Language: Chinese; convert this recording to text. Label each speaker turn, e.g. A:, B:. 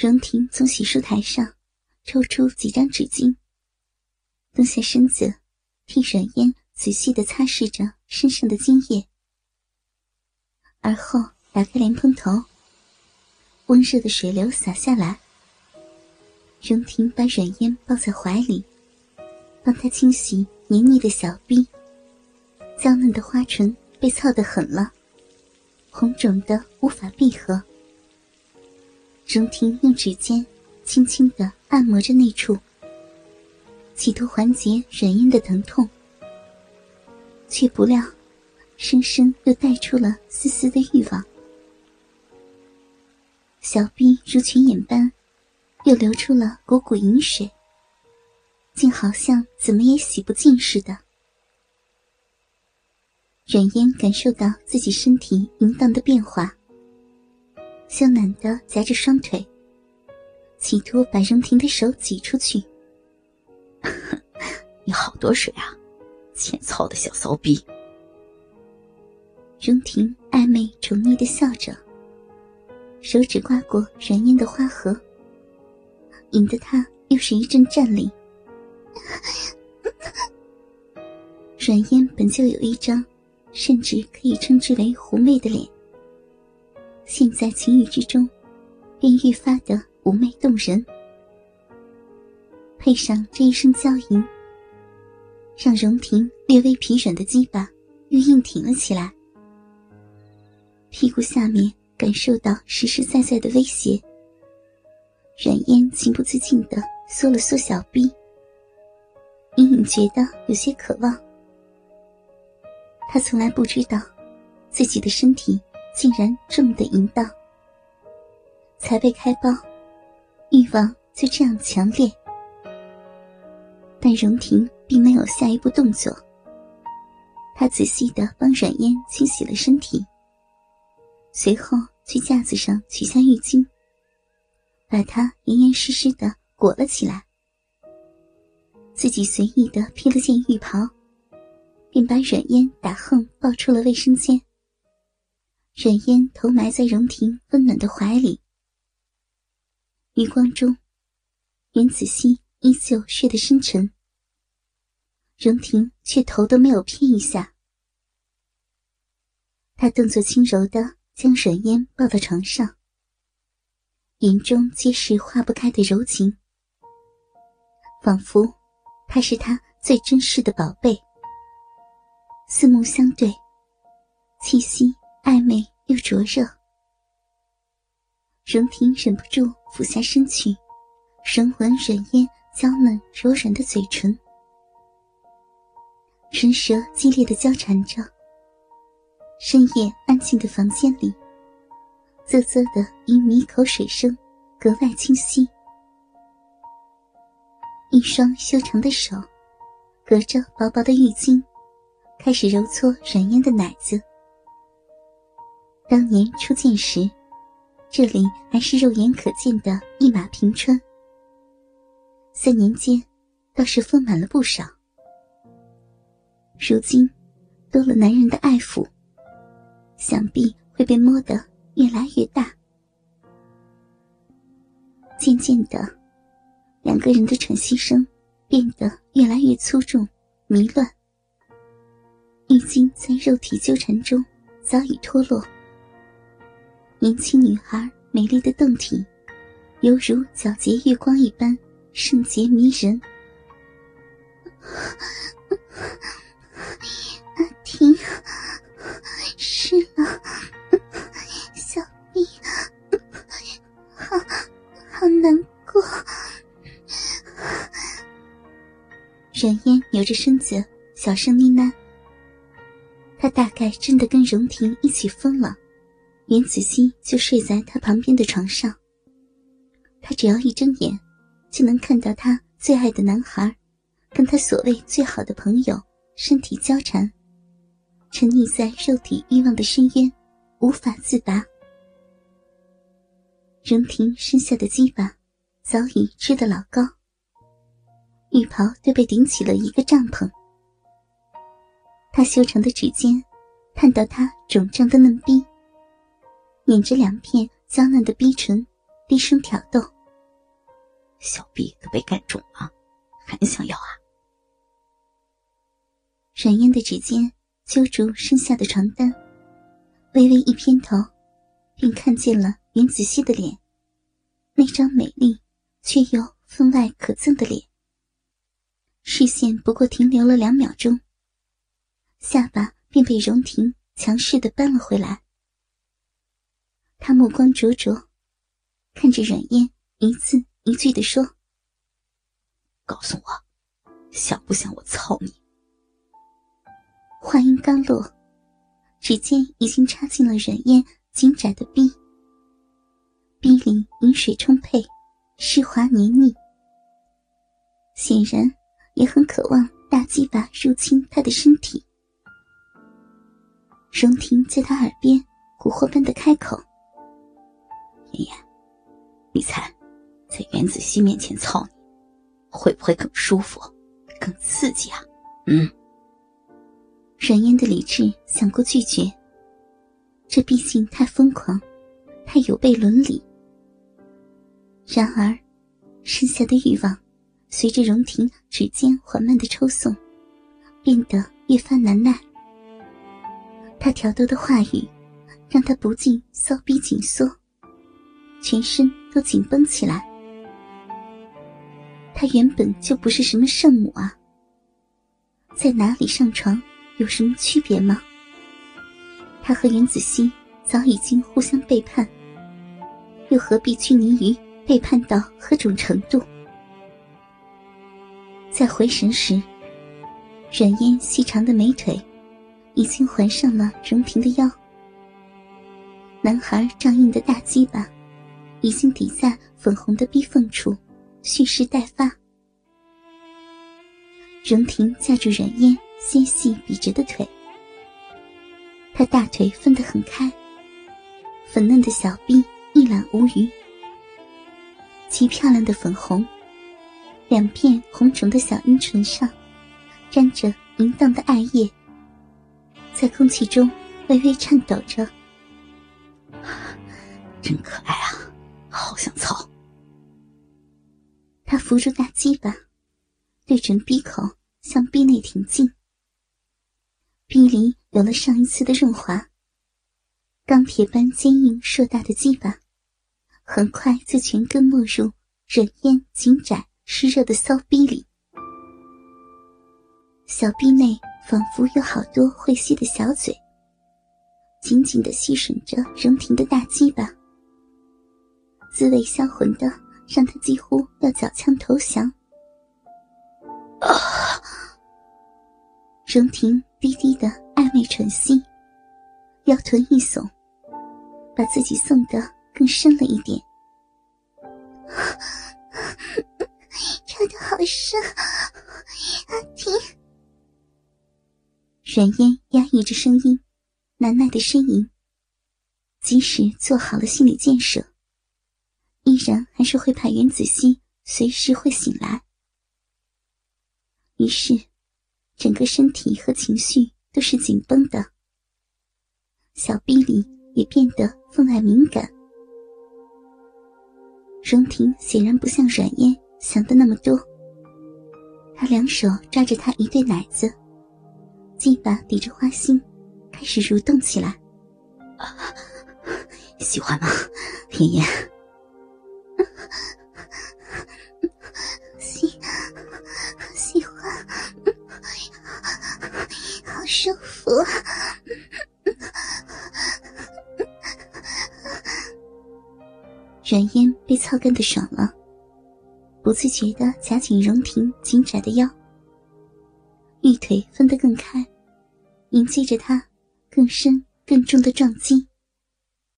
A: 荣婷从洗漱台上抽出几张纸巾，蹲下身子，替阮烟仔细的擦拭着身上的精液，而后打开莲蓬头，温热的水流洒下来。荣婷把阮烟抱在怀里，帮她清洗黏腻的小臂，娇嫩的花唇被操得狠了，红肿的无法闭合。荣婷用指尖轻轻的按摩着那处，企图缓解软烟的疼痛，却不料，生生又带出了丝丝的欲望。小臂如泉眼般，又流出了股股淫水，竟好像怎么也洗不尽似的。软烟感受到自己身体淫荡的变化。羞赧的夹着双腿，企图把荣婷的手挤出去。
B: 你好多水啊，欠操的小骚逼！
A: 荣婷暧昧宠溺的笑着，手指刮过软烟的花盒，引得他又是一阵战栗。软烟本就有一张，甚至可以称之为狐媚的脸。现在情欲之中，便愈发的妩媚动人，配上这一声娇吟，让荣婷略微疲软的鸡巴又硬挺了起来。屁股下面感受到实实在在的威胁，阮烟情不自禁的缩了缩小臂，隐隐觉得有些渴望。他从来不知道自己的身体。竟然这么的淫荡，才被开包，欲望就这样强烈。但荣婷并没有下一步动作，她仔细的帮阮烟清洗了身体，随后去架子上取下浴巾，把她严严实实的裹了起来，自己随意的披了件浴袍，便把阮烟打横抱出了卫生间。阮烟头埋在荣婷温暖的怀里，余光中，袁子熙依旧睡得深沉，荣婷却头都没有偏一下。他动作轻柔的将阮烟抱到床上，眼中皆是化不开的柔情，仿佛他是他最珍视的宝贝。四目相对，气息。暧昧又灼热，荣婷忍不住俯下身去，神吻软烟娇嫩柔软的嘴唇，唇舌激烈的交缠着。深夜安静的房间里，啧啧的一米口水声格外清晰。一双修长的手，隔着薄薄的浴巾，开始揉搓软烟的奶子。当年初见时，这里还是肉眼可见的一马平川。三年间，倒是丰满了不少。如今，多了男人的爱抚，想必会被摸得越来越大。渐渐的，两个人的喘息声变得越来越粗重、迷乱。浴巾在肉体纠缠中早已脱落。年轻女孩美丽的胴体，犹如皎洁月光一般圣洁迷人。阿婷，湿了，小臂，好好难过。冉嫣扭着身子，小声呢喃：“她大概真的跟荣婷一起疯了。”袁子熙就睡在他旁边的床上。他只要一睁眼，就能看到他最爱的男孩，跟他所谓最好的朋友身体交缠，沉溺在肉体欲望的深渊，无法自拔。荣婷身下的鸡巴早已支得老高，浴袍都被顶起了一个帐篷。他修长的指尖探到他肿胀的嫩逼。捻着两片娇嫩的逼唇，低声挑逗：“
B: 小臂都被干肿了，还想要啊？”
A: 软烟的指尖揪住身下的床单，微微一偏头，便看见了云子熙的脸，那张美丽却又分外可憎的脸。视线不过停留了两秒钟，下巴便被荣婷强势的扳了回来。他目光灼灼，看着软烟，一字一句的说：“
B: 告诉我，想不想我操你？”
A: 话音刚落，指尖已经插进了软烟紧窄的逼，逼里饮水充沛，湿滑黏腻，显然也很渴望大鸡巴入侵他的身体。荣婷在他耳边蛊惑般的开口。
B: 妍妍，你猜，在袁子熙面前操你，会不会更舒服、更刺激啊？嗯。
A: 阮烟的理智想过拒绝，这毕竟太疯狂，太有悖伦理。然而，剩下的欲望随着荣婷指尖缓慢的抽送，变得越发难耐。他挑逗的话语，让他不禁骚逼紧缩。全身都紧绷起来。他原本就不是什么圣母啊，在哪里上床有什么区别吗？他和袁子熙早已经互相背叛，又何必拘泥于背叛到何种程度？在回神时，软烟细长的美腿已经环上了荣平的腰，男孩仗硬的大鸡巴。已经抵在粉红的逼缝处，蓄势待发。荣婷架住软烟纤细笔直的腿，她大腿分得很开，粉嫩的小臂一览无余，极漂亮的粉红，两片红肿的小阴唇上沾着淫荡的艾叶，在空气中微微颤抖着，
B: 真可爱啊！好想操！
A: 他扶住大鸡巴，对准鼻口向鼻内挺进。鼻里有了上一次的润滑，钢铁般坚硬硕大的鸡巴，很快就全根没入软烟紧窄湿热的骚逼里。小臂内仿佛有好多会吸的小嘴，紧紧的吸吮着荣婷的大鸡巴。滋味销魂的，让他几乎要缴枪投降。啊！荣婷低低的暧昧喘息，腰臀一耸，把自己送得更深了一点。插的好深，阿婷。软烟压抑着声音，难耐的呻吟。即使做好了心理建设。依然还是会怕袁子熙随时会醒来，于是整个身体和情绪都是紧绷的，小臂里也变得分外敏感。荣婷显然不像阮烟想的那么多，她两手抓着他一对奶子，鸡巴抵着花心，开始蠕动起来。
B: 喜欢吗，妍妍？
A: 喜喜欢，好舒服。软烟被操干的爽了，不自觉的夹紧荣婷紧窄的腰，玉腿分得更开，迎接着他更深更重的撞击。